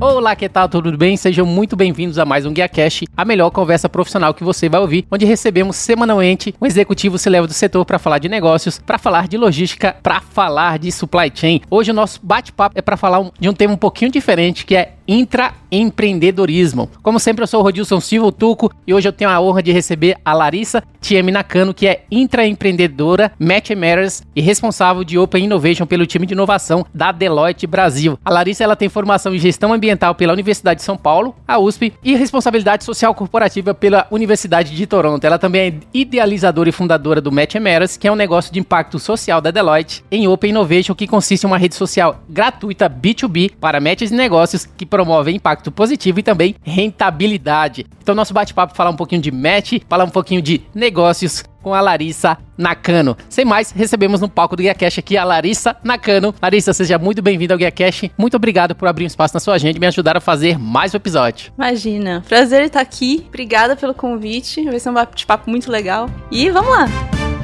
Olá, que tal? Tudo bem? Sejam muito bem-vindos a mais um Guia Cash, a melhor conversa profissional que você vai ouvir, onde recebemos semanalmente um executivo se leva do setor para falar de negócios, para falar de logística, para falar de supply chain. Hoje o nosso bate-papo é para falar de um tema um pouquinho diferente, que é intraempreendedorismo. Como sempre, eu sou o Rodilson Silva Tuco e hoje eu tenho a honra de receber a Larissa Tiemi Nakano, que é intraempreendedora, Match Matters e responsável de Open Innovation pelo time de inovação da Deloitte Brasil. A Larissa ela tem formação em gestão ambiental pela Universidade de São Paulo, a USP, e responsabilidade social corporativa pela Universidade de Toronto. Ela também é idealizadora e fundadora do Match Matters, que é um negócio de impacto social da Deloitte em Open Innovation, que consiste em uma rede social gratuita B2B para matches e negócios que promove impacto positivo e também rentabilidade. Então, nosso bate-papo falar um pouquinho de match, falar um pouquinho de negócios com a Larissa Nakano. Sem mais, recebemos no palco do Guia Cash aqui a Larissa Nakano. Larissa, seja muito bem-vinda ao Guia Cash. Muito obrigado por abrir um espaço na sua agenda e me ajudar a fazer mais um episódio. Imagina, prazer estar aqui. Obrigada pelo convite. Vai ser um bate-papo muito legal. E vamos lá!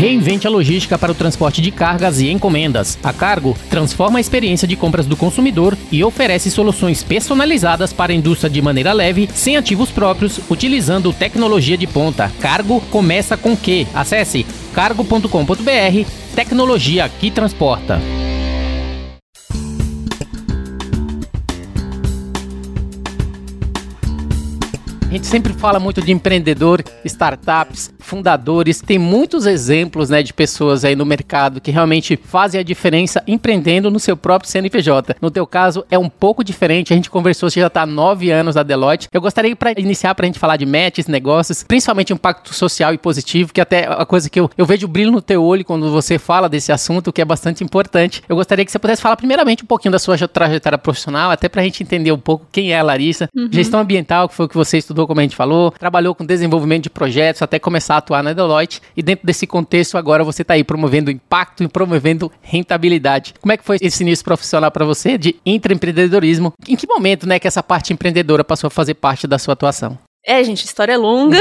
Reinvente a logística para o transporte de cargas e encomendas. A Cargo transforma a experiência de compras do consumidor e oferece soluções personalizadas para a indústria de maneira leve, sem ativos próprios, utilizando tecnologia de ponta. Cargo começa com Q. Acesse cargo.com.br, tecnologia que transporta. A gente sempre fala muito de empreendedor, startups, fundadores. Tem muitos exemplos, né, de pessoas aí no mercado que realmente fazem a diferença empreendendo no seu próprio CNPJ. No teu caso é um pouco diferente. A gente conversou, você já está há nove anos na Deloitte. Eu gostaria para iniciar para a gente falar de matches, negócios, principalmente impacto social e positivo, que até a coisa que eu, eu vejo brilho no teu olho quando você fala desse assunto, que é bastante importante. Eu gostaria que você pudesse falar primeiramente um pouquinho da sua trajetória profissional, até para a gente entender um pouco quem é a Larissa. Uhum. Gestão ambiental, que foi o que você estudou estudou, como a gente falou, trabalhou com desenvolvimento de projetos até começar a atuar na Deloitte e dentro desse contexto agora você está aí promovendo impacto e promovendo rentabilidade. Como é que foi esse início profissional para você de intraempreendedorismo? Em que momento, né, que essa parte empreendedora passou a fazer parte da sua atuação? É, gente, história é longa,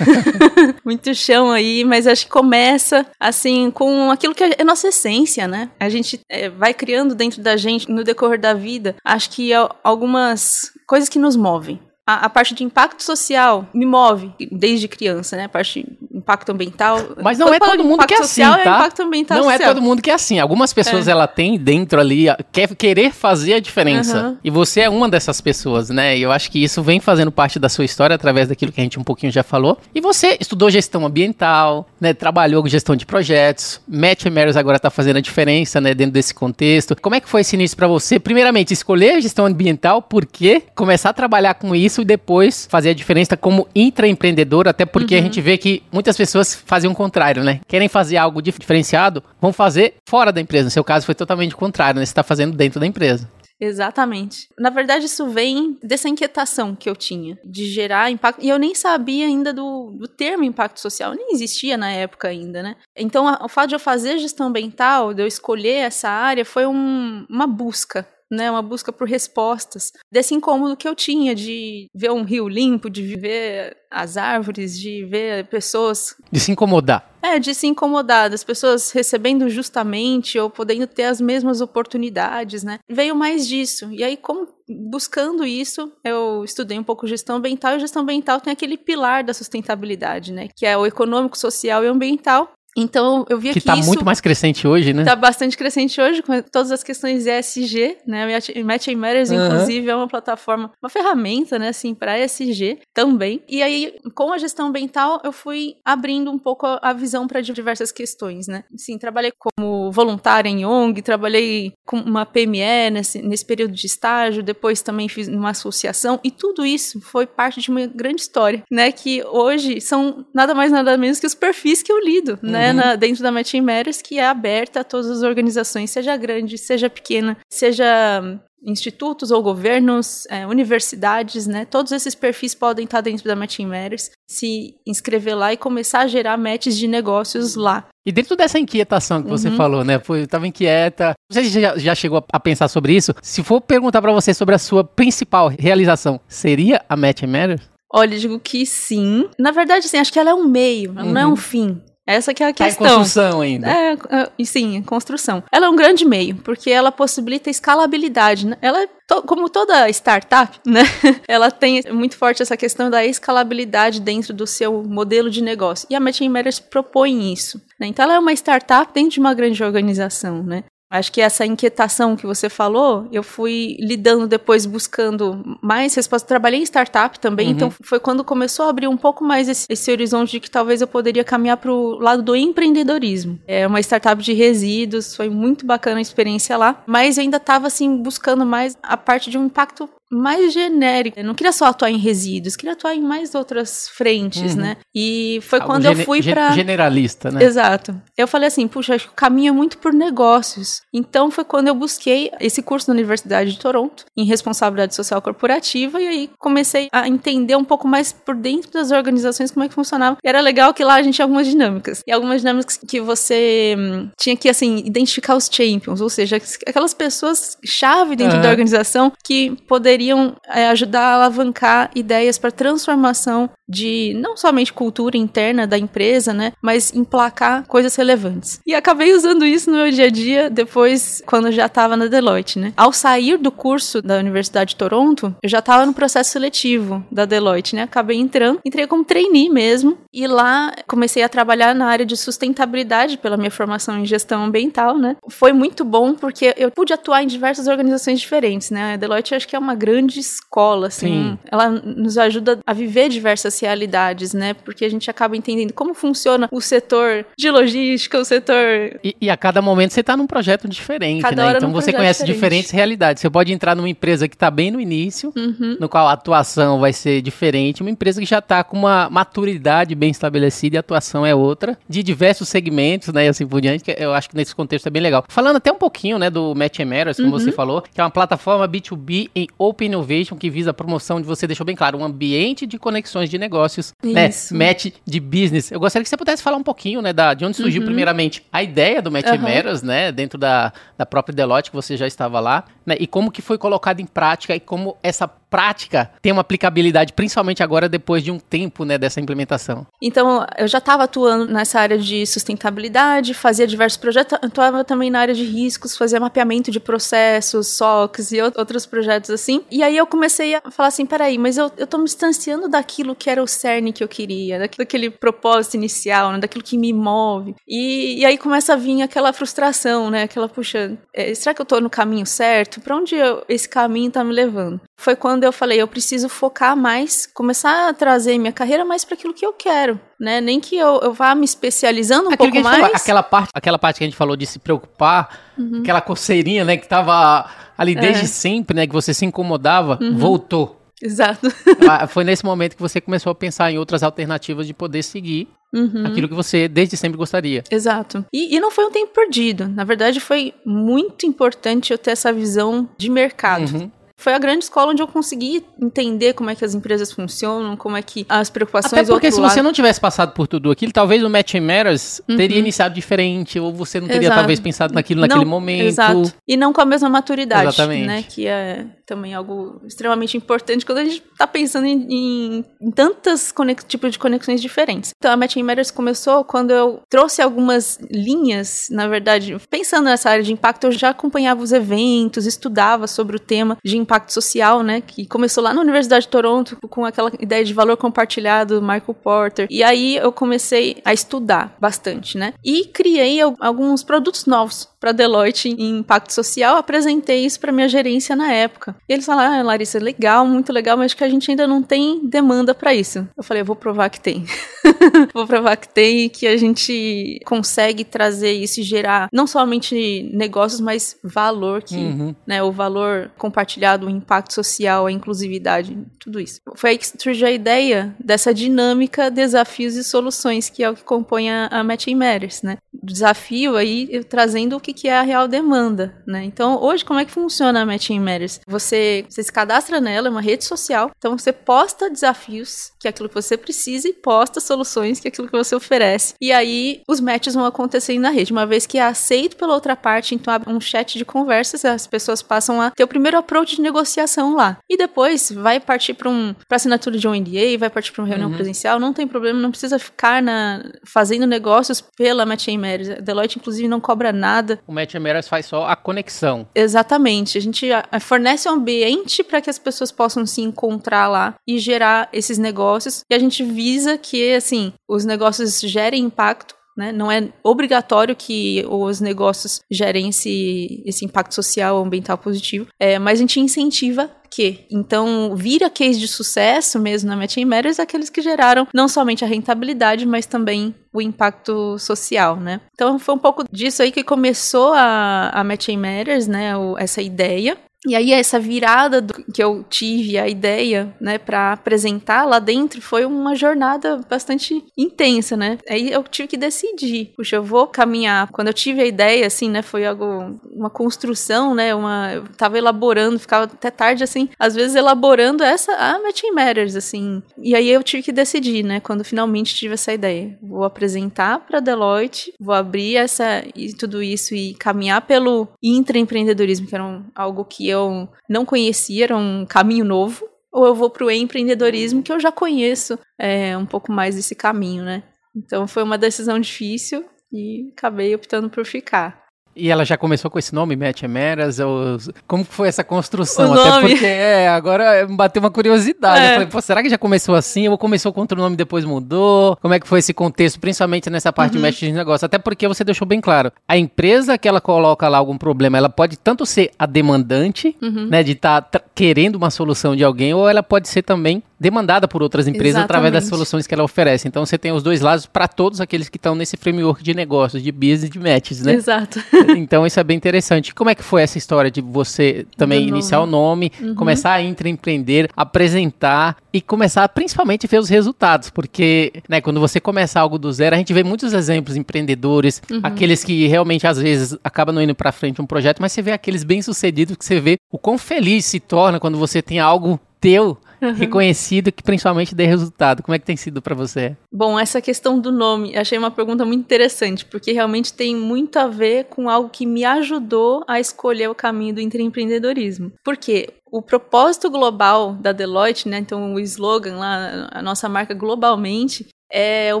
muito chão aí, mas acho que começa, assim, com aquilo que é nossa essência, né? A gente é, vai criando dentro da gente, no decorrer da vida, acho que algumas coisas que nos movem a, a, parte de impacto social me move desde criança, né? A parte de impacto ambiental. Mas não é todo mundo que é assim, é tá? É impacto ambiental não social. é todo mundo que é assim. Algumas pessoas é. ela tem dentro ali quer querer fazer a diferença. Uhum. E você é uma dessas pessoas, né? E eu acho que isso vem fazendo parte da sua história através daquilo que a gente um pouquinho já falou. E você estudou gestão ambiental, né? Trabalhou com gestão de projetos. Matt Emeros agora está fazendo a diferença, né? Dentro desse contexto. Como é que foi esse início para você? Primeiramente, escolher a gestão ambiental, por quê? Começar a trabalhar com isso isso e depois fazer a diferença como intraempreendedor, até porque uhum. a gente vê que muitas pessoas fazem o contrário, né? Querem fazer algo diferenciado, vão fazer fora da empresa. No seu caso foi totalmente o contrário, né? Você está fazendo dentro da empresa. Exatamente. Na verdade, isso vem dessa inquietação que eu tinha de gerar impacto. E eu nem sabia ainda do, do termo impacto social, nem existia na época ainda, né? Então, a, o fato de eu fazer gestão ambiental, de eu escolher essa área, foi um, uma busca né, uma busca por respostas desse incômodo que eu tinha de ver um rio limpo, de ver as árvores, de ver pessoas. De se incomodar. É, de se incomodar, das pessoas recebendo justamente ou podendo ter as mesmas oportunidades, né? Veio mais disso. E aí, como buscando isso, eu estudei um pouco gestão ambiental, e gestão ambiental tem aquele pilar da sustentabilidade, né? Que é o econômico, social e ambiental. Então eu via que, que, tá muito mais crescente hoje, né? tá bastante crescente hoje com todas as questões ESG, né? O Match Matters, Uhum. inclusive, é uma plataforma, uma ferramenta, né, assim, para ESG também. E aí, com a gestão ambiental, eu fui abrindo um pouco a, a visão para diversas questões, né? Sim, trabalhei como voluntária em ONG, trabalhei com uma PME nesse, nesse período de estágio, depois também fiz uma associação, e tudo isso foi parte de uma grande história, né? Que hoje são nada mais nada menos que os perfis que eu lido, né? Uhum. Na, dentro da Matching Matters, que é aberta a todas as organizações, seja grande, seja pequena, seja hum, institutos ou governos, é, universidades, né? Todos esses perfis podem estar dentro da Matching Matters, se inscrever lá e começar a gerar matches de negócios lá. E dentro dessa inquietação que você Uhum. falou, né? Eu tava inquieta. Você já, já chegou a, pensar sobre isso? Se for perguntar pra você sobre a sua principal realização, seria a Match Matters? Olha, eu digo que sim. Na verdade, assim, acho que ela é um meio, ela não é Uhum. um fim. Essa que é a Tá em questão. construção ainda. É, é, sim, em construção. Ela é um grande meio, porque ela possibilita escalabilidade. Né? Ela é, to- como toda startup, né? Ela tem muito forte essa questão da escalabilidade dentro do seu modelo de negócio. E a Matching Matters propõe isso. né? Então, ela é uma startup dentro de uma grande organização, né? Acho que essa inquietação que você falou, eu fui lidando depois buscando mais respostas. Trabalhei em startup também, Uhum. então foi quando começou a abrir um pouco mais esse, esse horizonte de que talvez eu poderia caminhar para o lado do empreendedorismo. É uma startup de resíduos, foi muito bacana a experiência lá, mas eu ainda estava assim buscando mais a parte de um impacto mais genérico. Eu não queria só atuar em resíduos, queria atuar em mais outras frentes, Uhum. né? E foi Algo quando eu fui para Generalista, né? Exato. Eu falei assim, puxa, acho que o caminho é muito por negócios. Então foi quando eu busquei esse curso na Universidade de Toronto, em responsabilidade social corporativa, e aí comecei a entender um pouco mais por dentro das organizações como é que funcionava. E era legal que lá a gente tinha algumas dinâmicas. E algumas dinâmicas que você hum, tinha que, assim, identificar os champions, ou seja, aquelas pessoas chave dentro Aham. da organização que poderiam é, ajudar a alavancar ideias para transformação de não somente cultura interna da empresa, né, mas emplacar coisas relevantes. E acabei usando isso no meu dia a dia depois, quando já estava na Deloitte, né. Ao sair do curso da Universidade de Toronto, eu já estava no processo seletivo da Deloitte, né, acabei entrando, entrei como trainee mesmo, e lá comecei a trabalhar na área de sustentabilidade pela minha formação em gestão ambiental, né. Foi muito bom porque eu pude atuar em diversas organizações diferentes, né. A Deloitte acho que é uma grande escola, assim, Sim. ela nos ajuda a viver diversas realidades, né? Porque a gente acaba entendendo como funciona o setor de logística, o setor. E, e a cada momento você tá num projeto diferente, Cada né? Então você conhece diferente. diferentes realidades. Você pode entrar numa empresa que tá bem no início, Uhum. no qual a atuação vai ser diferente, uma empresa que já está com uma maturidade bem estabelecida e a atuação é outra, de diversos segmentos, né, e assim por diante, que eu acho que nesse contexto é bem legal. Falando até um pouquinho, né, do Match Matters, como Uhum. você falou, que é uma plataforma B2B em Open Innovation que visa a promoção de, você deixou bem claro, um ambiente de conexões de negócios, né, Isso. match de business. Eu gostaria que você pudesse falar um pouquinho, né, da, de onde surgiu primeiramente a ideia do Match Uhum. Matters, né, dentro da, da própria Deloitte, que você já estava lá, né, e como que foi colocado em prática e como essa prática tem uma aplicabilidade, principalmente agora depois de um tempo, né, dessa implementação. Então, eu já estava atuando nessa área de sustentabilidade, fazia diversos projetos, atuava também na área de riscos, fazia mapeamento de processos, SOCs e ou- outros projetos assim. E aí eu comecei a falar assim, peraí, mas eu, eu me distanciando daquilo que era o cerne que eu queria, daquele propósito inicial, né, daquilo que me move. E, e aí começa a vir aquela frustração, né, aquela, puxa, é, será que eu tô no caminho certo? Pra onde eu- esse caminho tá me levando? Foi quando eu falei, eu preciso focar mais, começar a trazer minha carreira mais para aquilo que eu quero, né? Nem que eu, eu vá me especializando um Aquilo pouco mais. falou, aquela parte, aquela parte que a gente falou de se preocupar, aquela coceirinha, né, que tava ali desde Uhum. É. sempre, né, que você se incomodava, voltou. Exato. Ah, Foi nesse momento que você começou a pensar em outras alternativas de poder seguir Uhum. aquilo que você desde sempre gostaria. Exato. E, e não foi um tempo perdido. Na verdade, foi muito importante eu ter essa visão de mercado. Uhum. Foi a grande escola onde eu consegui entender como é que as empresas funcionam, como é que as preocupações Até porque se lado... você não tivesse passado por tudo aquilo, talvez o Match Matters teria Uhum. iniciado diferente, ou você não teria Exato. talvez pensado naquilo naquele Não, momento. Exato. E não com a mesma maturidade, Exatamente. né? Que é também algo extremamente importante quando a gente tá pensando em, em, em tantas tipos de conexões diferentes. Então, a Matching Matters começou quando eu trouxe algumas linhas, na verdade, pensando nessa área de impacto, eu já acompanhava os eventos, estudava sobre o tema de impacto social, né? Que começou lá na Universidade de Toronto com aquela ideia de valor compartilhado, Michael Porter. E aí eu comecei a estudar bastante, né? E criei alguns produtos novos para Deloitte em impacto social, apresentei isso para minha gerência na época. E eles falaram: "Ah, Larissa, legal, muito legal, mas que a gente ainda não tem demanda para isso". Eu falei: "Eu vou provar que tem". vou provar que tem e que a gente consegue trazer isso e gerar não somente negócios, mas valor que, uhum. né, o valor compartilhado, o impacto social, a inclusividade, tudo isso. Foi aí que surgiu a ideia dessa dinâmica desafios e soluções, que é o que compõe a, a Matching Matters, né? Desafio aí trazendo o que, que é a real demanda, né? Então, hoje, como é que funciona a Matching Matters? Você, você se cadastra nela, é uma rede social, então você posta desafios, que é aquilo que você precisa, e posta soluções, que é aquilo que você oferece. E aí, os matches vão acontecendo na rede. Uma vez que é aceito pela outra parte, então abre um chat de conversas, as pessoas passam a ter o primeiro approach de negociação lá. E depois vai partir para um, pra assinatura de um NDA, vai partir para uma reunião uhum. presencial, não tem problema, não precisa ficar na, fazendo negócios pela Matching Matters. A Deloitte, inclusive, não cobra nada o Match Matters faz só a conexão. Exatamente. A gente fornece um ambiente para que as pessoas possam se encontrar lá e gerar esses negócios. E a gente visa que, assim, os negócios gerem impacto né? Não é obrigatório que os negócios gerem esse, esse impacto social ou ambiental positivo, é, mas a gente incentiva que. Então, vira case de sucesso mesmo na Matching Matters aqueles que geraram não somente a rentabilidade, mas também o impacto social, né? Então, foi um pouco disso aí que começou a, a Matching Matters, né? O, essa ideia. E aí essa virada do, que eu tive a ideia, né, para apresentar lá dentro foi uma jornada bastante intensa, né? Aí eu tive que decidir, puxa, eu vou caminhar. Quando eu tive a ideia assim, né, foi algo uma construção, né, uma eu tava elaborando, ficava até tarde assim, às vezes elaborando essa a Matching Matters assim. E aí eu tive que decidir, né, quando finalmente tive essa ideia. Vou apresentar para Deloitte, vou abrir essa e tudo isso e caminhar pelo intraempreendedorismo, que era um, algo que eu não conhecia, era um caminho novo, ou eu vou para o empreendedorismo, que eu já conheço é, um pouco mais desse caminho, né? Então foi uma decisão difícil e acabei optando por ficar. E ela já começou com esse nome, Matt Emeras? Ou... Como foi essa construção? Até porque, é, agora bateu uma curiosidade. É. Eu falei, pô, será que já começou assim? Ou começou com outro nome e depois mudou? Como é que foi esse contexto, principalmente nessa parte uhum. de match de negócio? Até porque você deixou bem claro, a empresa que ela coloca lá algum problema, ela pode tanto ser a demandante, uhum. né, de estar tá querendo uma solução de alguém, ou ela pode ser também demandada por outras empresas Exatamente. através das soluções que ela oferece. Então você tem os dois lados para todos aqueles que estão nesse framework de negócios, de business e de matches, né? Exato. então isso é bem interessante. Como é que foi essa história de você também Do iniciar nome. o nome, uhum. começar a empreender, apresentar e começar principalmente a ver os resultados, porque, né, quando você começa algo do zero, a gente vê muitos exemplos empreendedores, uhum. aqueles que realmente às vezes acabam não indo para frente um projeto, mas você vê aqueles bem-sucedidos que você vê o quão feliz se torna quando você tem algo teu reconhecido que principalmente dê resultado. Como é que tem sido para você? Bom, essa questão do nome, achei uma pergunta muito interessante, porque realmente tem muito a ver com algo que me ajudou a escolher o caminho do empreendedorismo. Porque o propósito global da Deloitte, né, então o slogan lá, a nossa marca globalmente, é o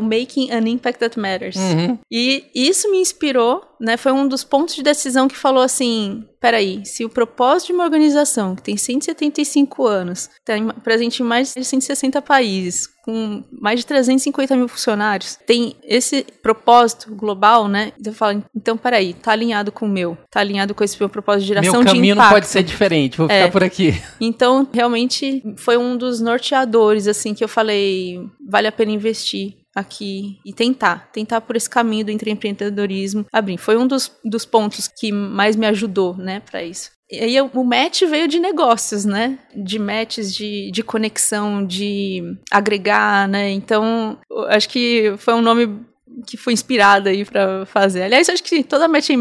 Making an Impact That Matters. Uhum. E isso me inspirou, né? Foi um dos pontos de decisão que falou assim: peraí, se o propósito de uma organização que tem 175 anos, está presente em mais de 160 países, com mais de 350 mil funcionários, tem esse propósito global, né? Então eu falo, então peraí, tá alinhado com o meu, tá alinhado com esse meu propósito de geração de impacto. Meu caminho não pode ser diferente, vou ficar é. por aqui. Então, realmente, foi um dos norteadores, assim, que eu falei, vale a pena investir aqui e tentar, tentar por esse caminho do empreendedorismo abrir. Foi um dos, dos pontos que mais me ajudou, né, para isso. E aí o match veio de negócios, né? De matches, de, de conexão, de agregar, né? Então, acho que foi um nome que foi inspirado aí para fazer. Aliás, acho que toda match em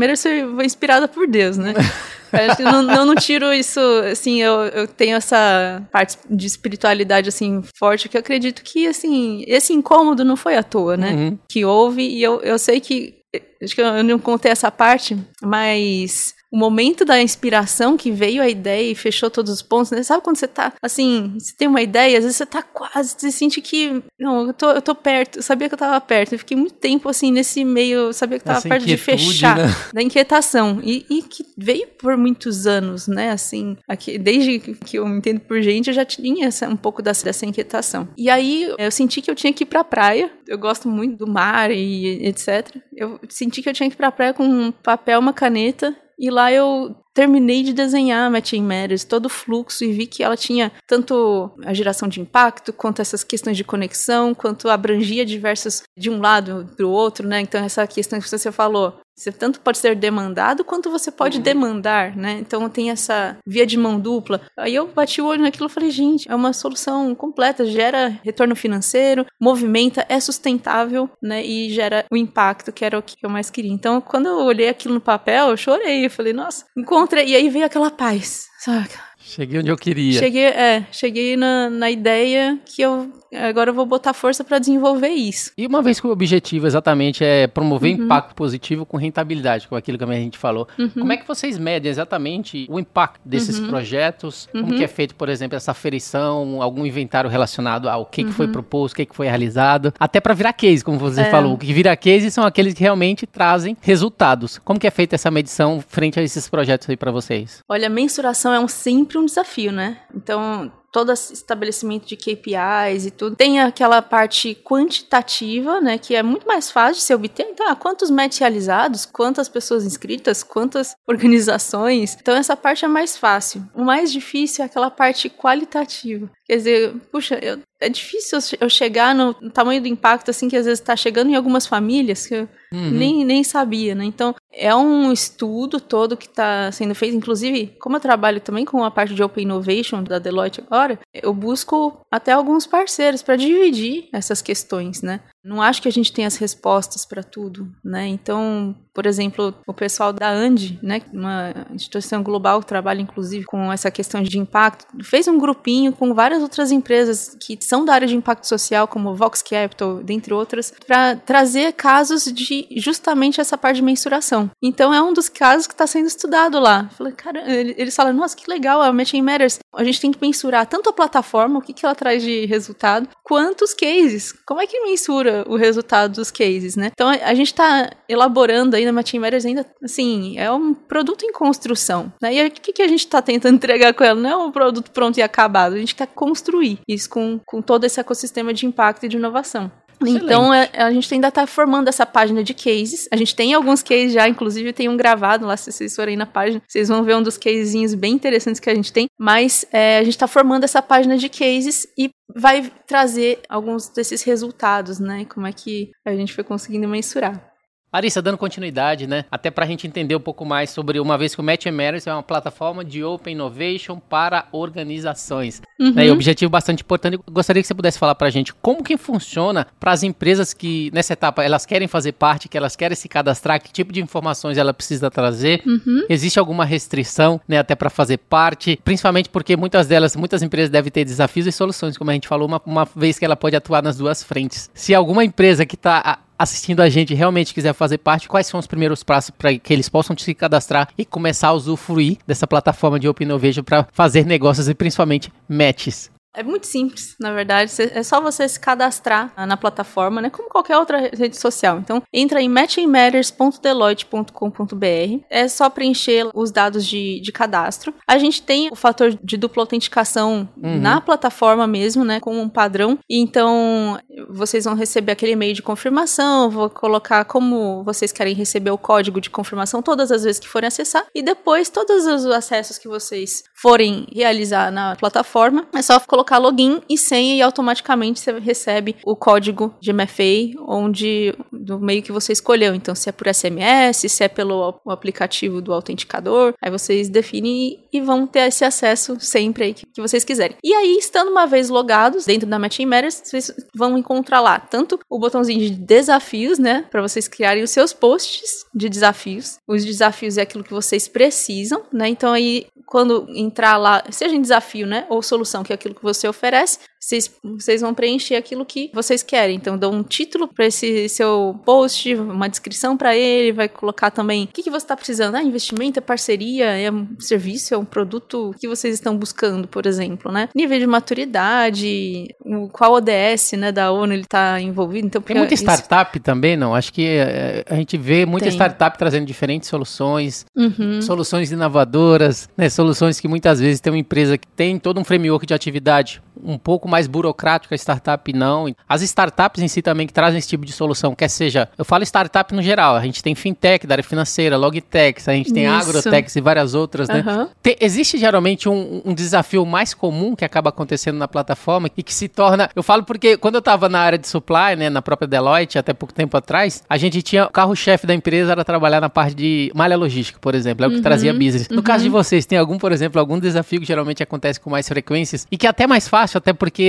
foi inspirada por Deus, né? Eu não, eu não tiro isso, assim, eu, eu tenho essa parte de espiritualidade, assim, forte, que eu acredito que, assim, esse incômodo não foi à toa, né? Uhum. Que houve, e eu, eu sei que, acho que eu não contei essa parte, mas o momento da inspiração que veio a ideia e fechou todos os pontos, né? Sabe quando você tá, assim, você tem uma ideia, às vezes você tá quase, você sente que, não, eu tô, eu tô perto, eu sabia que eu tava perto, eu fiquei muito tempo, assim, nesse meio, eu sabia que tava Essa perto de fechar, né? da inquietação, e, e que veio por muitos anos, né, assim, aqui, desde que eu me entendo por gente, eu já tinha essa, um pouco dessa, dessa inquietação. E aí, eu senti que eu tinha que ir pra praia, eu gosto muito do mar e etc. Eu senti que eu tinha que ir pra praia com um papel, uma caneta, e lá eu terminei de desenhar a Matching Matters, todo o fluxo, e vi que ela tinha tanto a geração de impacto, quanto essas questões de conexão, quanto abrangia diversos de um lado para o outro, né? Então, essa questão que você falou, você tanto pode ser demandado quanto você pode demandar, né? Então tem essa via de mão dupla. Aí eu bati o olho naquilo e falei, gente, é uma solução completa, gera retorno financeiro, movimenta, é sustentável, né? E gera o impacto, que era o que eu mais queria. Então, quando eu olhei aquilo no papel, eu chorei. Eu falei, nossa, encontrei. E aí veio aquela paz, sabe? Cheguei onde eu queria. Cheguei, é, cheguei na, na ideia que eu agora eu vou botar força para desenvolver isso. E uma vez que o objetivo exatamente é promover Uhum. impacto positivo com rentabilidade, com aquilo que a gente falou, Uhum. como é que vocês medem exatamente o impacto desses projetos? Como Uhum. que é feito, por exemplo, essa ferição, algum inventário relacionado ao que, que Uhum. foi proposto, o que, que foi realizado, até para virar case, como você É. falou. O que vira case são aqueles que realmente trazem resultados. Como que é feita essa medição frente a esses projetos aí para vocês? Olha, mensuração é um, sempre um desafio, né? Então, todo estabelecimento de KPIs e tudo, tem aquela parte quantitativa, né, que é muito mais fácil de se obter. Então, ah, quantos matches realizados, quantas pessoas inscritas, quantas organizações. Então, essa parte é mais fácil. O mais difícil é aquela parte qualitativa. Quer dizer, puxa, eu- é difícil eu che- eu chegar no tamanho do impacto, assim, que às vezes está chegando em algumas famílias que eu Uhum. nem, nem sabia, né? Então, é um estudo todo que está sendo feito. Inclusive, como eu trabalho também com a parte de Open Innovation da Deloitte agora, eu busco até alguns parceiros para dividir essas questões, né? Não acho que a gente tem as respostas para tudo, né? Então, por exemplo, o pessoal da ANDI, né, uma instituição global que trabalha inclusive com essa questão de impacto, fez um grupinho com várias outras empresas que são da área de impacto social, como Vox Capital, dentre outras, para trazer casos de justamente essa parte de mensuração. Então, é um dos casos que está sendo estudado lá. Falei, cara, ele- eles falam, nossa, que legal, a Matching Matters. A gente tem que mensurar tanto a plataforma, o que, que ela traz de resultado, quanto os cases. Como é que mensura o resultado dos cases, né? Então, a gente está elaborando aí na Matching Matters ainda, assim, é um produto em construção. Né? E o que, que a gente está tentando entregar com ela? Não é um produto pronto e acabado, a gente quer construir isso com, com todo esse ecossistema de impacto e de inovação. Excelente. Então, é- a gente ainda está formando essa página de cases. A gente tem alguns cases já, inclusive tem um gravado lá, se vocês forem na página, vocês vão ver um dos casezinhos bem interessantes que a gente tem. Mas é, a gente está formando essa página de cases e vai trazer alguns desses resultados, né? Como é que a gente foi conseguindo mensurar. Larissa, dando continuidade, né? Até para a gente entender um pouco mais sobre, uma vez que o Match Matters é uma plataforma de Open Innovation para organizações. Uhum. né? E objetivo bastante importante. Eu gostaria que você pudesse falar para a gente como que funciona para as empresas que, nessa etapa, elas querem fazer parte, que elas querem se cadastrar, que tipo de informações ela precisa trazer. Uhum. Existe alguma restrição, né, até para fazer parte, principalmente porque muitas delas, muitas empresas devem ter desafios e soluções, como a gente falou, uma, uma vez que ela pode atuar nas duas frentes. Se alguma empresa que está assistindo a gente realmente quiser fazer parte, quais são os primeiros passos para que eles possam se cadastrar e começar a usufruir dessa plataforma de Open Innovation para fazer negócios e principalmente matches? É muito simples, na verdade. É só você se cadastrar na plataforma, né? Como qualquer outra rede social. Então, entra em matchingmatters.deloitte.com.br. É só preencher os dados de, de cadastro. A gente tem o fator de dupla autenticação Uhum. na plataforma mesmo, né? Com um padrão. E Então, vocês vão receber aquele e-mail de confirmação. Vou colocar como vocês querem receber o código de confirmação todas as vezes que forem acessar. E depois, todos os acessos que vocês forem realizar na plataforma, é só colocar login e senha e automaticamente você recebe o código de MFA onde do meio que você escolheu. Então, se é por SMS, se é pelo aplicativo do autenticador, aí vocês definem e vão ter esse acesso sempre aí que, que vocês quiserem. E aí, estando uma vez logados dentro da Matching Matters, vocês vão encontrar lá tanto o botãozinho de desafios, né, para vocês criarem os seus posts de desafios. Os desafios é aquilo que vocês precisam, né? Então aí quando entrar lá, seja em desafio, né, ou solução, que é aquilo que você oferece, vocês, vocês vão preencher aquilo que vocês querem. Então, dão um título para esse seu post, uma descrição para ele, vai colocar também o que, que você está precisando. Ah, investimento, é parceria, é um serviço, é um produto que vocês estão buscando, por exemplo, né? Nível de maturidade, qual ODS né, da ONU ele está envolvido. Então, Tem muita startup também, não? Acho que é, a gente vê muita Tem. startup trazendo diferentes soluções, uhum. soluções inovadoras, né? Soluções que muitas vezes tem uma empresa que tem todo um framework de atividade um pouco mais burocrático, a startup não. As startups em si também que trazem esse tipo de solução, quer seja, eu falo startup no geral, a gente tem fintech da área financeira, logtech, a gente tem Isso. agrotechs e várias outras, né? Uhum. Tem, existe geralmente um, um, desafio mais comum que acaba acontecendo na plataforma e que se torna, eu falo porque quando eu estava na área de supply, né, na própria Deloitte, até pouco tempo atrás, a gente tinha, o carro-chefe da empresa era trabalhar na parte de malha logística, por exemplo, é o que uhum. trazia business. No uhum. caso de vocês, tem algum, por exemplo, algum desafio que geralmente acontece com mais frequências e que é até mais fácil, até porque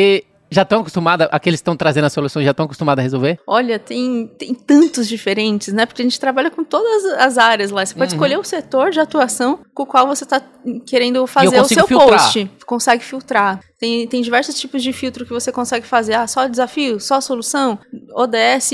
já estão acostumados, aqueles que estão trazendo a solução já estão acostumados a resolver? Olha, tem, tem tantos diferentes, né? Porque a gente trabalha com todas as áreas lá. Você pode uhum. escolher o setor de atuação com o qual você está querendo fazer o seu filtrar. post. Consegue filtrar. Tem, tem diversos tipos de filtro que você consegue fazer. Ah, só desafio, só solução, ODS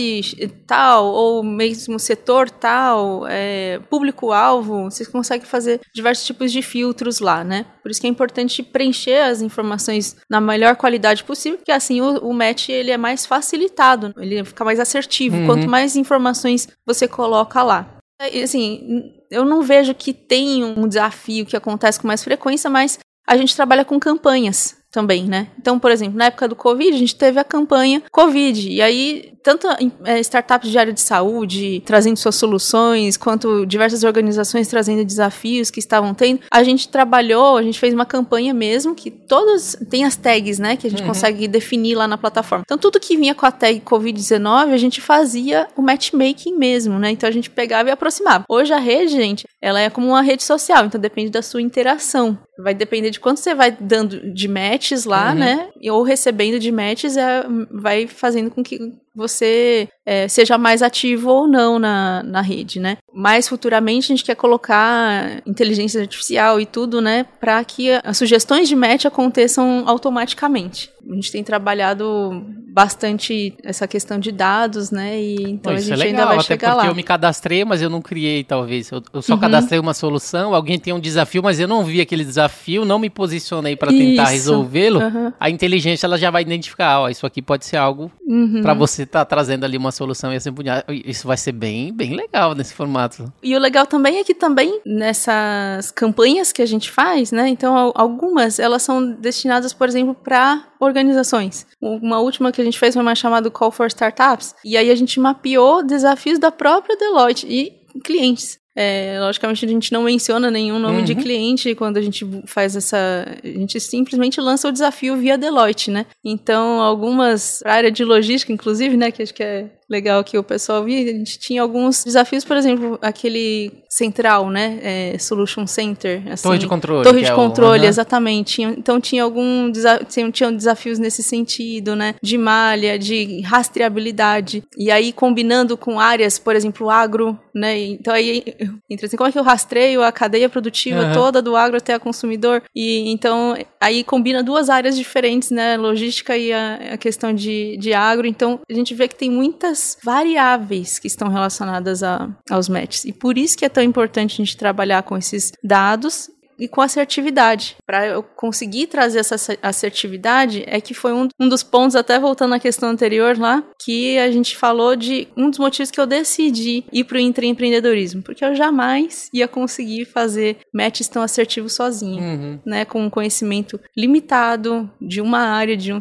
tal, ou mesmo setor tal, é, público-alvo. Você consegue fazer diversos tipos de filtros lá, né? Por isso que é importante preencher as informações na melhor qualidade possível, porque assim o, o match ele é mais facilitado, ele fica mais assertivo. Uhum. Quanto mais informações você coloca lá. E, assim, eu não vejo que tem um desafio que acontece com mais frequência, mas a gente trabalha com campanhas também, né? Então, por exemplo, na época do Covid, a gente teve a campanha Covid. E aí, tanto é, startups de área de saúde trazendo suas soluções, quanto diversas organizações trazendo desafios que estavam tendo, a gente trabalhou, a gente fez uma campanha mesmo, que todos tem as tags, né? Que a gente uhum. consegue definir lá na plataforma. Então, tudo que vinha com a tag Covid-19, a gente fazia o matchmaking mesmo, né? Então, a gente pegava e aproximava. Hoje, a rede, gente, ela é como uma rede social, então depende da sua interação. Vai depender de quanto você vai dando de matches lá, uhum. né? Ou recebendo de matches, é, vai fazendo com que você é, seja mais ativo ou não na, na rede, né? Mais futuramente a gente quer colocar inteligência artificial e tudo, né? Para que as sugestões de match aconteçam automaticamente. A gente tem trabalhado bastante essa questão de dados, né? E então Pô, a gente é legal, ainda vai até chegar porque lá. eu me cadastrei, mas eu não criei, talvez. Eu, eu só uhum. cadastrei uma solução, alguém tem um desafio, mas eu não vi aquele desafio, não me posicionei para tentar resolvê-lo. Uhum. A inteligência ela já vai identificar, ó, isso aqui pode ser algo uhum. para você estar tá trazendo ali uma solução e assim Isso vai ser bem, bem legal nesse formato. E o legal também é que também nessas campanhas que a gente faz, né? Então algumas elas são destinadas, por exemplo, para organizações. Uma última que a gente fez foi uma chamada Call for Startups. E aí a gente mapeou desafios da própria Deloitte e clientes. É, logicamente a gente não menciona nenhum nome uhum. de cliente quando a gente faz essa. A gente simplesmente lança o desafio via Deloitte, né? Então, algumas. A área de logística, inclusive, né? Que acho que é legal que o pessoal via, a gente tinha alguns desafios, por exemplo, aquele central, né, é, Solution Center, assim, torre de controle, torre de é controle, o, exatamente. Então tinha algum tinham desafios nesse sentido, né, de malha, de rastreabilidade. E aí combinando com áreas, por exemplo, agro, né? Então aí entra assim, como é que eu rastreio a cadeia produtiva toda do agro até a consumidor? E então aí combina duas áreas diferentes, né, logística e a, a questão de, de agro. Então a gente vê que tem muitas variáveis que estão relacionadas a, aos matches. E por isso que é tão importante a gente trabalhar com esses dados e com assertividade. Para eu conseguir trazer essa assertividade, é que foi um, um dos pontos, até voltando à questão anterior lá, que a gente falou de um dos motivos que eu decidi ir para o intraempreendedorismo, porque eu jamais ia conseguir fazer matches tão assertivos sozinho, uhum. né, com um conhecimento limitado de uma área, de um,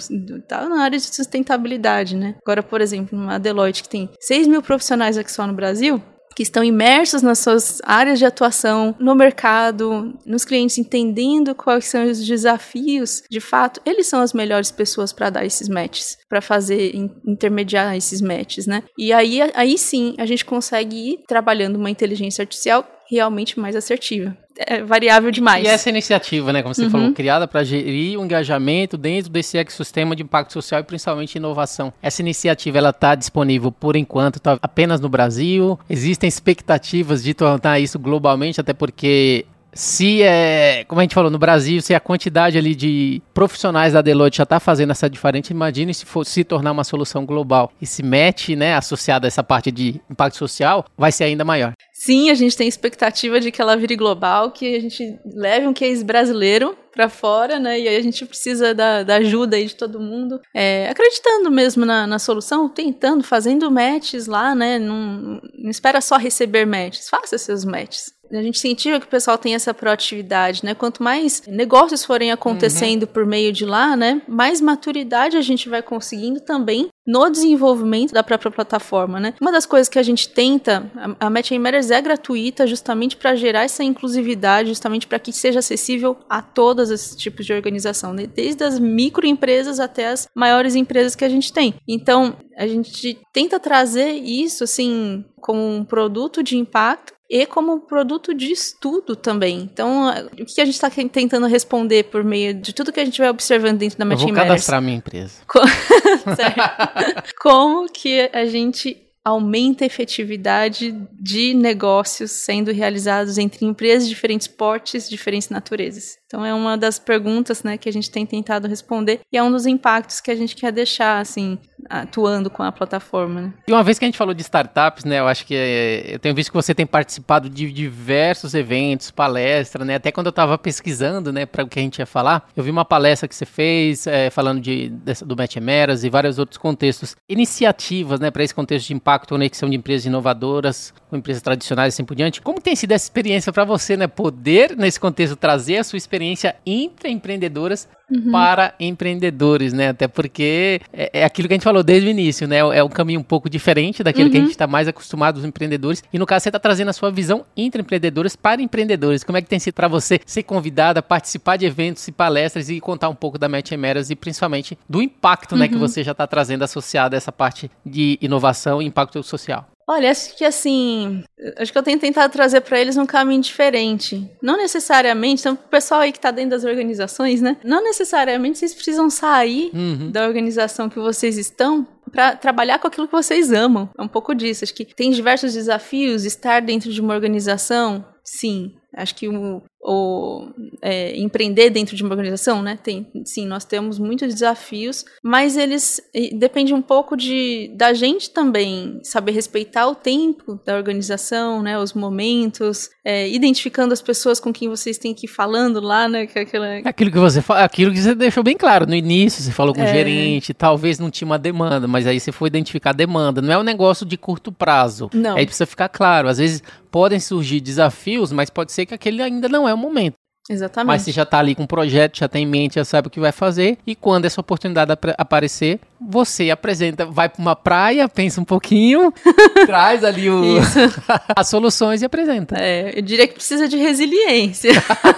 tá na área de sustentabilidade, né. Agora, por exemplo, uma Deloitte que tem 6 mil profissionais aqui só no Brasil, que estão imersos nas suas áreas de atuação, no mercado, nos clientes, entendendo quais são os desafios, de fato, eles são as melhores pessoas para dar esses matches, para fazer intermediar esses matches, né? E aí, aí sim a gente consegue ir trabalhando uma inteligência artificial realmente mais assertiva. É variável demais. E essa iniciativa, né, como você uhum. falou, criada para gerir o engajamento dentro desse ecossistema de impacto social e principalmente inovação. Essa iniciativa ela está disponível por enquanto tá apenas no Brasil. Existem expectativas de tornar isso globalmente, até porque se é, como a gente falou, no Brasil, se a quantidade ali de profissionais da Deloitte já está fazendo essa diferença, imagine se for se tornar uma solução global. E se mete, né, associada a essa parte de impacto social, vai ser ainda maior. Sim, a gente tem expectativa de que ela vire global, que a gente leve um case brasileiro para fora, né? E aí a gente precisa da, da ajuda aí de todo mundo, é, acreditando mesmo na, na, solução, tentando, fazendo matches lá, né? Não, não espera só receber matches, faça seus matches. A gente incentiva que o pessoal tenha essa proatividade, né? Quanto mais negócios forem acontecendo uhum. por meio de lá, né? Mais maturidade a gente vai conseguindo também no desenvolvimento da própria plataforma, né? Uma das coisas que a gente tenta, a, a Match Matters é gratuita justamente para gerar essa inclusividade, justamente para que seja acessível a todos esses tipos de organização, né? desde as microempresas até as maiores empresas que a gente tem. Então, a gente tenta trazer isso assim como um produto de impacto e como produto de estudo também. Então, o que a gente está tentando responder por meio de tudo que a gente vai observando dentro da Matching Eu vou cadastrar minha empresa. como que a gente aumenta a efetividade de negócios sendo realizados entre empresas de diferentes portes, diferentes naturezas. Então é uma das perguntas, né, que a gente tem tentado responder e é um dos impactos que a gente quer deixar assim atuando com a plataforma. Né? E uma vez que a gente falou de startups, né, eu acho que é, eu tenho visto que você tem participado de diversos eventos, palestras, né, até quando eu estava pesquisando, né, para o que a gente ia falar, eu vi uma palestra que você fez é, falando de, dessa, do Match Emeras e vários outros contextos, iniciativas, né, para esse contexto de impacto, conexão de empresas inovadoras com empresas tradicionais e assim por diante. Como tem sido essa experiência para você, né, poder nesse contexto trazer a sua experiência intraempreendedoras uhum. para empreendedores, né? Até porque é, é, aquilo que a gente falou desde o início, né? É um caminho um pouco diferente daquilo uhum. que a uhum. gente está mais acostumado os empreendedores. E no caso, você está trazendo a sua visão intraempreendedores para empreendedores. Como é que tem sido para você ser convidada a participar de eventos e palestras e contar um pouco da Match Emeras e principalmente do impacto, uhum. né, que uhum. você já está trazendo associado a essa parte de inovação e impacto social? Olha, acho que assim, acho que eu tenho tentado trazer para eles um caminho diferente. Não necessariamente, então, o pessoal aí que está dentro das organizações, né? Não necessariamente vocês precisam sair uhum. da organização que vocês estão para trabalhar com aquilo que vocês amam. É um pouco disso. Acho que tem diversos desafios estar dentro de uma organização. Sim, Acho que o, o é, empreender dentro de uma organização, né? Tem, sim, nós temos muitos desafios, mas eles depende um pouco de da gente também saber respeitar o tempo da organização, né? Os momentos, é, identificando as pessoas com quem vocês têm que ir falando lá, né? Que é aquela... Aquilo que você aquilo que você deixou bem claro no início, você falou com é... o gerente, talvez não tinha uma demanda, mas aí você foi identificar a demanda. Não é um negócio de curto prazo. Não. Aí precisa ficar claro. Às vezes podem surgir desafios, mas pode ser que aquele ainda não é o momento. Exatamente. Mas você já está ali com um projeto, já tem em mente, já sabe o que vai fazer. E quando essa oportunidade ap aparecer, você apresenta, vai para uma praia, pensa um pouquinho, traz ali o, as soluções e apresenta. É, eu diria que precisa de resiliência.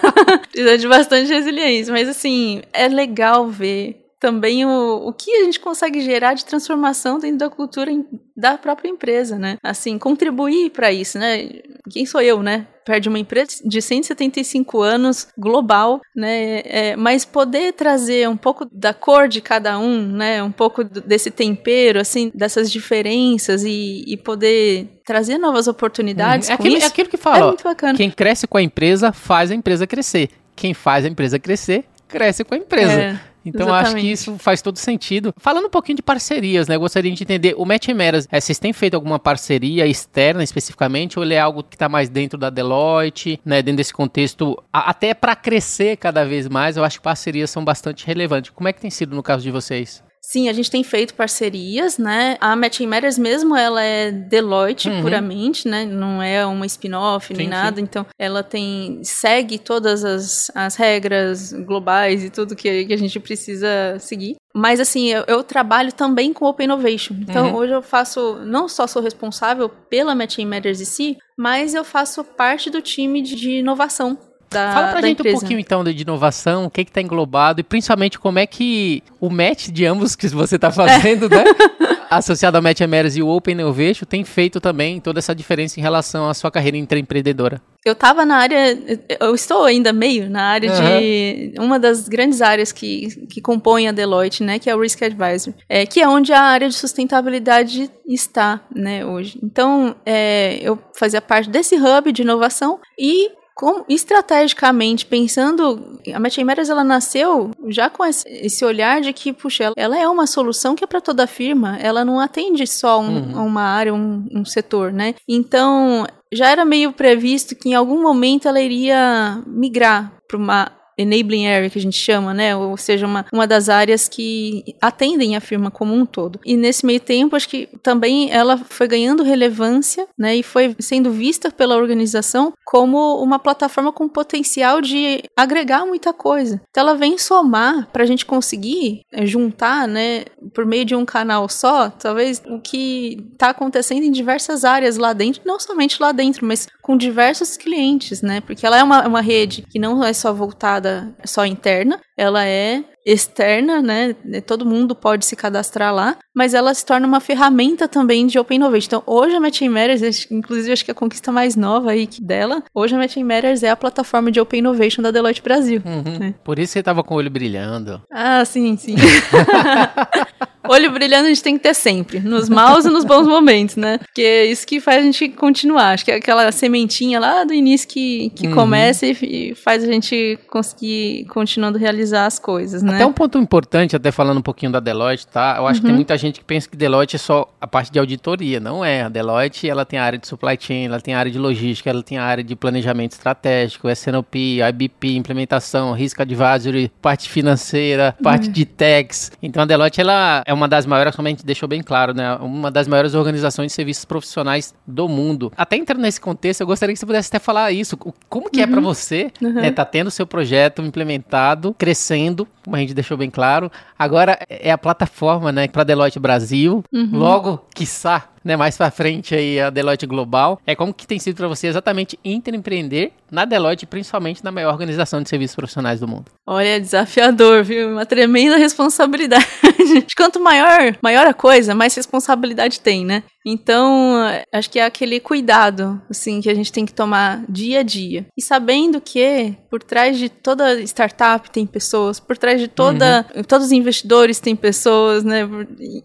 precisa de bastante resiliência. Mas assim, é legal ver também o, o que a gente consegue gerar de transformação dentro da cultura da própria empresa, né? Assim, contribuir para isso, né? Quem sou eu, né? Perde uma empresa de 175 anos, global, né? É, mas poder trazer um pouco da cor de cada um, né? Um pouco desse tempero, assim, dessas diferenças e, e poder trazer novas oportunidades. Uhum. É, aquilo, é aquilo que fala. É muito bacana. Quem cresce com a empresa faz a empresa crescer. Quem faz a empresa crescer cresce com a empresa. É. Então acho que isso faz todo sentido. Falando um pouquinho de parcerias, né? Eu gostaria de entender, o Match Meras, é, vocês têm feito alguma parceria externa especificamente, ou ele é algo que está mais dentro da Deloitte, né? Dentro desse contexto, a, até para crescer cada vez mais, eu acho que parcerias são bastante relevantes. Como é que tem sido no caso de vocês? Sim, a gente tem feito parcerias, né? A Matching Matters mesmo, ela é Deloitte uhum. puramente, né? Não é uma spin-off nem sim, nada. Sim. Então, ela tem segue todas as, as regras globais e tudo que, que a gente precisa seguir. Mas assim, eu, eu, trabalho também com Open Innovation. Então, uhum. hoje eu faço, não só sou responsável pela Matching Matters em si, mas eu faço parte do time de, de inovação da, Fala pra gente empresa. um pouquinho então de inovação, o que está englobado e principalmente como é que o match de ambos que você está fazendo, né? Associado ao Match Emeras e o Open Innovation tem feito também toda essa diferença em relação à sua carreira empreendedora. Eu estava na área, eu estou ainda meio na área uhum. de uma das grandes áreas que, que compõem a Deloitte, né, que é o Risk Advisor, é, que é onde a área de sustentabilidade está, né, hoje. Então, é, eu fazia parte desse hub de inovação e como estrategicamente pensando, a Matters ela nasceu já com esse, esse, olhar de que, puxa, ela é uma solução que é para toda a firma, ela não atende só um, uhum. uma área, um, um setor, né? Então, já era meio previsto que em algum momento ela iria migrar para uma enabling area que a gente chama, né? Ou seja, uma, uma das áreas que atendem a firma como um todo. E nesse meio tempo, acho que também ela foi ganhando relevância, né? E foi sendo vista pela organização como uma plataforma com potencial de agregar muita coisa. Então ela vem somar para a gente conseguir é, juntar, né? Por meio de um canal só, talvez o que está acontecendo em diversas áreas lá dentro, não somente lá dentro, mas com diversos clientes, né? Porque ela é uma, uma rede que não é só voltada só interna, ela é externa, né? Todo mundo pode se cadastrar lá, mas ela se torna uma ferramenta também de Open Innovation. Então, hoje a Matching Matters, inclusive acho que a conquista mais nova aí dela, hoje a Matching Matters é a plataforma de Open Innovation da Deloitte Brasil. Uhum. Né? Por isso você tava com o olho brilhando. Ah, sim, sim. olho brilhando a gente tem que ter sempre, nos maus e nos bons momentos, né? Porque é isso que faz a gente continuar. Acho que é aquela sementinha lá do início que, que uhum. começa e, e faz a gente conseguir continuando realizar as coisas, né? Até um ponto importante, até falando um pouquinho da Deloitte, tá? Eu acho uhum. que tem uhum. muita gente que pensa que Deloitte é só a parte de auditoria. Não é. A Deloitte, ela tem a área de supply chain, ela tem a área de logística, ela tem a área de planejamento estratégico, SNOP, IBP, implementação, risk advisory, parte financeira, parte uhum. de tax. Então a Deloitte, ela é uma das maiores, como a gente deixou bem claro, né? Uma das maiores organizações de serviços profissionais do mundo. Até entrando nesse contexto, eu gostaria que você pudesse até falar isso. Como que uhum. é para você, uhum. né, tá tendo seu projeto implementado, crescendo, como a gente deixou bem claro. Agora é a plataforma, né, para Deloitte Brasil. Uhum. Logo, quiçá, né, mais para frente aí a Deloitte Global. É como que tem sido para você exatamente interempreender na Deloitte, principalmente na maior organização de serviços profissionais do mundo? Olha, é desafiador, viu? Uma tremenda responsabilidade. Quanto maior, maior a coisa, mais responsabilidade tem, né? Então, acho que é aquele cuidado, assim, que a gente tem que tomar dia a dia. E sabendo que por trás de toda startup tem pessoas, por trás de toda, uhum. todos os investidores tem pessoas, né?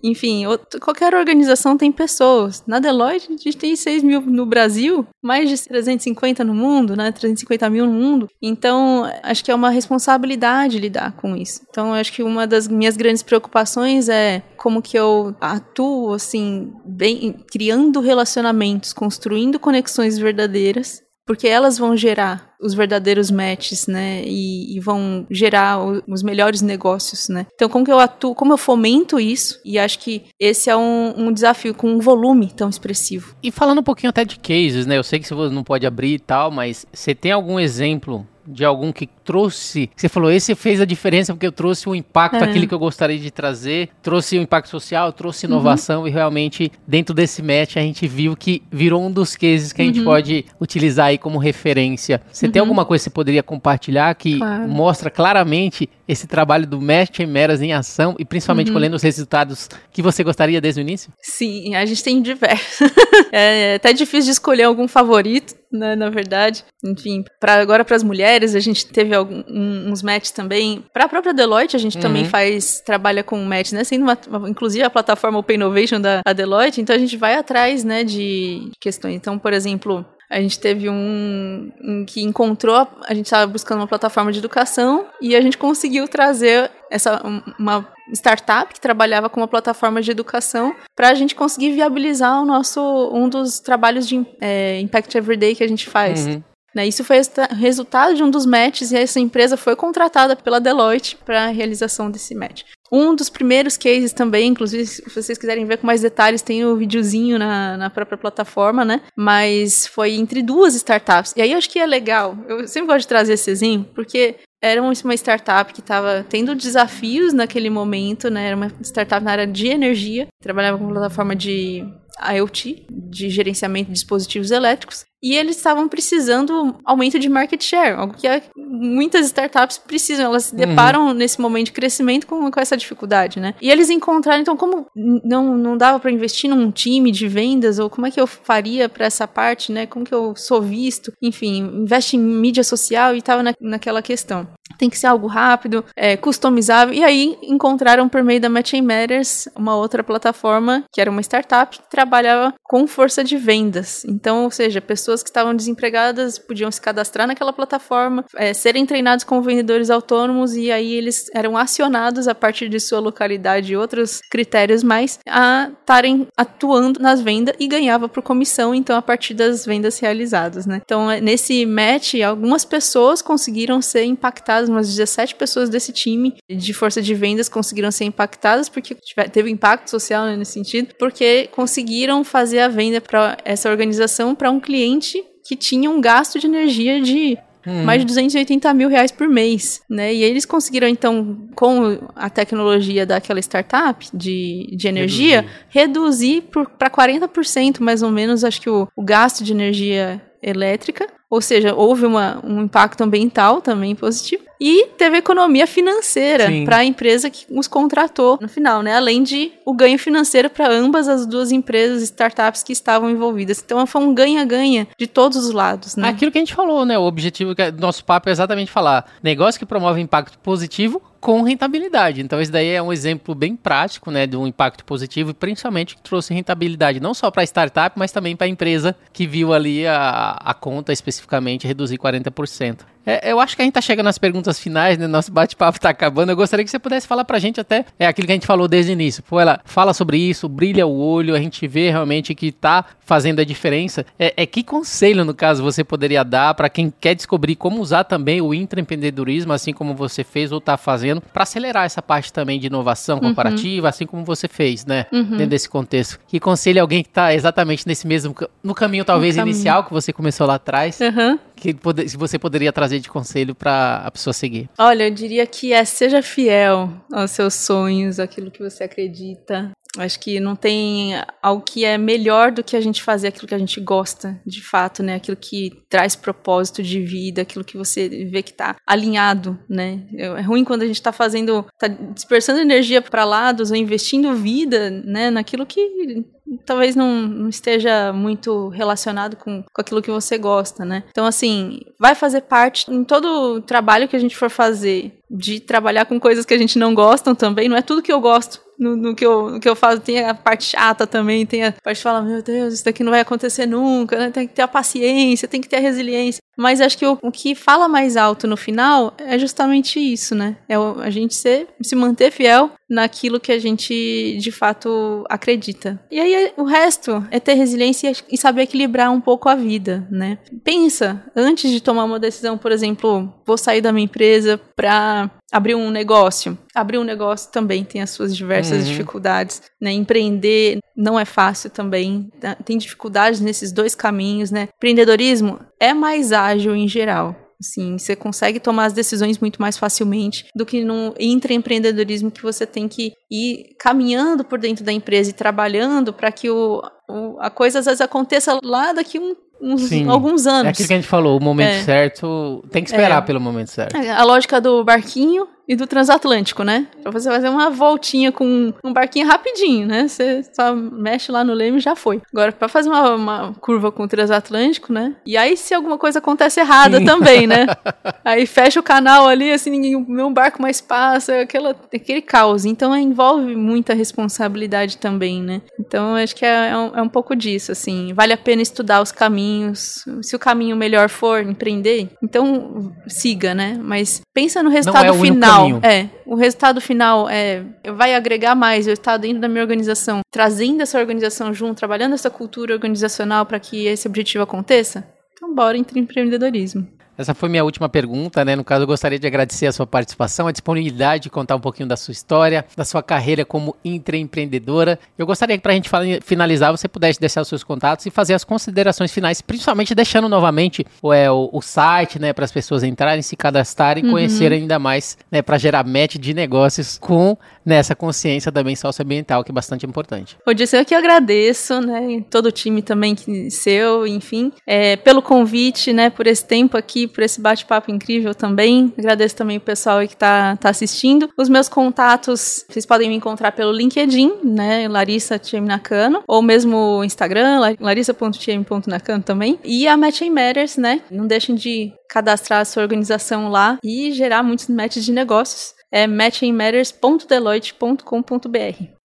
Enfim, qualquer organização tem pessoas. Na Deloitte, a gente tem 6 mil no Brasil, mais de 350 no mundo, né? 350 mil no mundo. Então, acho que é uma responsabilidade lidar com isso. Então, acho que uma das minhas grandes preocupações é como que eu atuo, assim, bem, criando relacionamentos, construindo conexões verdadeiras, porque elas vão gerar os verdadeiros matches, né? E, e vão gerar o, os melhores negócios, né? Então, como que eu atuo, como eu fomento isso? E acho que esse é um, um, desafio com um volume tão expressivo. E falando um pouquinho até de cases, né? Eu sei que você não pode abrir e tal, mas você tem algum exemplo de algum que trouxe, você falou, esse fez a diferença porque eu trouxe o impacto, é. aquilo que eu gostaria de trazer, trouxe o impacto social, trouxe inovação uhum. e realmente dentro desse match a gente viu que virou um dos cases que a gente uhum. pode utilizar aí como referência. Você uhum. tem alguma coisa que você poderia compartilhar que claro. mostra claramente esse trabalho do Match Meras em ação e principalmente uhum. colhendo os resultados que você gostaria desde o início? Sim, a gente tem diversos. é até difícil de escolher algum favorito, né, na verdade. Enfim, para agora para as mulheres, a gente teve algum, um, uns matches também. Para a própria Deloitte, a gente uhum. também faz, trabalha com match, né? Sendo uma, inclusive a plataforma Open Innovation da Deloitte, então a gente vai atrás, né, de questões. Então, por exemplo, a gente teve um, um que encontrou, a gente estava buscando uma plataforma de educação e a gente conseguiu trazer essa uma startup que trabalhava com uma plataforma de educação para a gente conseguir viabilizar o nosso um dos trabalhos de é, Impact Everyday que a gente faz. Uhum. Né, isso foi resultado de um dos matches e essa empresa foi contratada pela Deloitte para a realização desse match. Um dos primeiros cases também, inclusive, se vocês quiserem ver com mais detalhes, tem o um videozinho na, na própria plataforma, né? Mas foi entre duas startups. E aí eu acho que é legal, eu sempre gosto de trazer esse exemplo, porque era uma startup que estava tendo desafios naquele momento, né? Era uma startup na área de energia, trabalhava com plataforma de IoT, de gerenciamento de dispositivos elétricos, e eles estavam precisando aumento de market share, algo que muitas startups precisam, elas se uhum. deparam uhum. nesse momento de crescimento com, com essa dificuldade, né? E eles encontraram, então, como não, não dava para investir num time de vendas, ou como é que eu faria para essa parte, né? Como que eu sou visto? Enfim, investe em mídia social e estava na, naquela questão. Tem que ser algo rápido, é, customizável, e aí encontraram por meio da Matching Matters uma outra plataforma, que era uma startup, que trabalhava com força de vendas. Então, ou seja, pessoas pessoas que estavam desempregadas podiam se cadastrar naquela plataforma, é, serem treinados como vendedores autônomos e aí eles eram acionados a partir de sua localidade e outros critérios mais a estarem atuando nas vendas e ganhava por comissão, então a partir das vendas realizadas, né? Então é, nesse match algumas pessoas conseguiram ser impactadas, umas 17 pessoas desse time de força de vendas conseguiram ser impactadas porque teve impacto social né, nesse sentido, porque conseguiram fazer a venda para essa organização para um cliente que tinha um gasto de energia de Hum. mais de 280 mil reais por mês, né? E eles conseguiram, então, com a tecnologia daquela startup de, de energia, reduzir, reduzir para 40% mais ou menos, acho que o, o gasto de energia elétrica, ou seja, houve uma, um impacto ambiental também positivo. E teve economia financeira para a empresa que os contratou no final, né? Além de o ganho financeiro para ambas as duas empresas, startups que estavam envolvidas. Então foi um ganha-ganha de todos os lados, né? Aquilo que a gente falou, né? O objetivo do nosso papo é exatamente falar negócio que promove impacto positivo com rentabilidade. Então, esse daí é um exemplo bem prático, né, de um impacto positivo e principalmente que trouxe rentabilidade não só para a startup, mas também para a empresa que viu ali a, a conta especificamente reduzir 40%. É, eu acho que a gente tá chegando nas perguntas finais, né? Nosso bate-papo tá acabando. Eu gostaria que você pudesse falar pra gente até é aquilo que a gente falou desde o início. Pô, ela fala sobre isso, brilha o olho, a gente vê realmente que tá fazendo a diferença. É, é que conselho, no caso, você poderia dar para quem quer descobrir como usar também o intraempreendedorismo, assim como você fez ou tá fazendo, para acelerar essa parte também de inovação uhum. comparativa, uhum. assim como você fez, né? Uhum. Dentro desse contexto. Que conselho alguém que tá exatamente nesse mesmo, no caminho talvez no caminho. inicial que você começou lá atrás, uhum. Que pode, você poderia trazer de conselho para a pessoa seguir? Olha, eu diria que é seja fiel aos seus sonhos, aquilo que você acredita. Acho que não tem algo que é melhor do que a gente fazer aquilo que a gente gosta, de fato, né? Aquilo que traz propósito de vida, aquilo que você vê que está alinhado, né? É ruim quando a gente está fazendo, está dispersando energia para lados ou investindo vida, né? Naquilo que talvez não, não, esteja muito relacionado com, com aquilo que você gosta, né? Então, assim, vai fazer parte em todo trabalho que a gente for fazer de trabalhar com coisas que a gente não gosta também. Não é tudo que eu gosto no, no, que eu, no que eu faço. Tem a parte chata também, tem a parte que fala, meu Deus, isso daqui não vai acontecer nunca, né? Tem que ter a paciência, tem que ter a resiliência. Mas acho que o, o que fala mais alto no final é justamente isso, né? É a gente ser, se manter fiel naquilo que a gente de fato acredita. E aí o resto é ter resiliência e saber equilibrar um pouco a vida, né? Pensa antes de tomar uma decisão, por exemplo, vou sair da minha empresa para abrir um negócio. Abrir um negócio também tem as suas diversas uhum. dificuldades, né? Empreender não é fácil também, tá? tem dificuldades nesses dois caminhos, né? Empreendedorismo é mais ágil em geral. Assim, você consegue tomar as decisões muito mais facilmente do que no intraempreendedorismo que você tem que ir caminhando por dentro da empresa e trabalhando para que o, o, a coisa às vezes aconteça lá daqui um uns, alguns anos. É aquilo que a gente falou, o momento é. certo tem que esperar é. pelo momento certo. É, a lógica do barquinho e do transatlântico, né? Pra você fazer uma voltinha com um barquinho rapidinho, né? Você só mexe lá no leme e já foi. Agora, para fazer uma, uma, curva com o transatlântico, né? E aí, se alguma coisa acontece errada Sim. também, né? aí fecha o canal ali, assim, nenhum barco mais passa, aquela, aquele caos. Então, envolve muita responsabilidade também, né? Então, acho que é, é, um, é um pouco disso, assim. Vale a pena estudar os caminhos. Se o caminho melhor for empreender, então siga, né? Mas pensa no resultado é final final. É, o resultado final é vai agregar mais, eu estar dentro da minha organização, trazendo essa organização junto, trabalhando essa cultura organizacional para que esse objetivo aconteça. Então, bora entre empreendedorismo. Essa foi minha última pergunta, né? No caso, eu gostaria de agradecer a sua participação, a disponibilidade de contar um pouquinho da sua história, da sua carreira como intraempreendedora. Eu gostaria que, para a gente finalizar, você pudesse deixar os seus contatos e fazer as considerações finais, principalmente deixando novamente é, o, o site, né? Para as pessoas entrarem, se cadastrarem e uhum. conhecerem ainda mais, né? Para gerar match de negócios com nessa consciência também socioambiental, que é bastante importante. Ô, Disse, eu que agradeço, né? Todo o time também que seu, enfim, é, pelo convite, né? Por esse tempo aqui por esse bate-papo incrível também. Agradeço também o pessoal que está tá assistindo. Os meus contatos, vocês podem me encontrar pelo LinkedIn, né? Larissa Nakano, ou mesmo o Instagram, larissa.tiem.nakano também. E a Matching Matters, né? Não deixem de cadastrar a sua organização lá e gerar muitos matches de negócios. É matchingmatters.deloitte.com.br.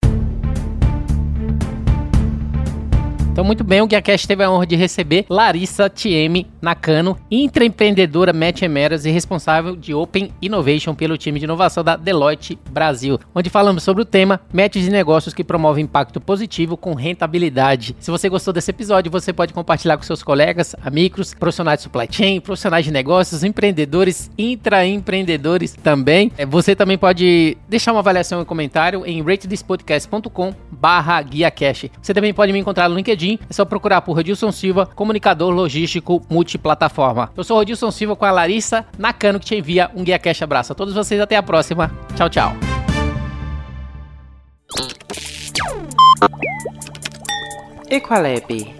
Então, muito bem, o GuiaCast teve a honra de receber Larissa TM Nakano, intraempreendedora Match Emeras e responsável de Open Innovation pelo time de inovação da Deloitte Brasil, onde falamos sobre o tema Matches de negócios que promovem impacto positivo com rentabilidade. Se você gostou desse episódio, você pode compartilhar com seus colegas, amigos, profissionais de supply chain, profissionais de negócios, empreendedores, intraempreendedores também. É, você também pode deixar uma avaliação e comentário em ratethispodcast.com barra guiacast. Você também pode me encontrar no LinkedIn, é só procurar por Rodilson Silva, comunicador logístico multiplataforma. Eu sou Rodilson Silva com a Larissa Nakano que te envia um Guia Cash abraço. A todos vocês, até a próxima. Tchau, tchau. Equalab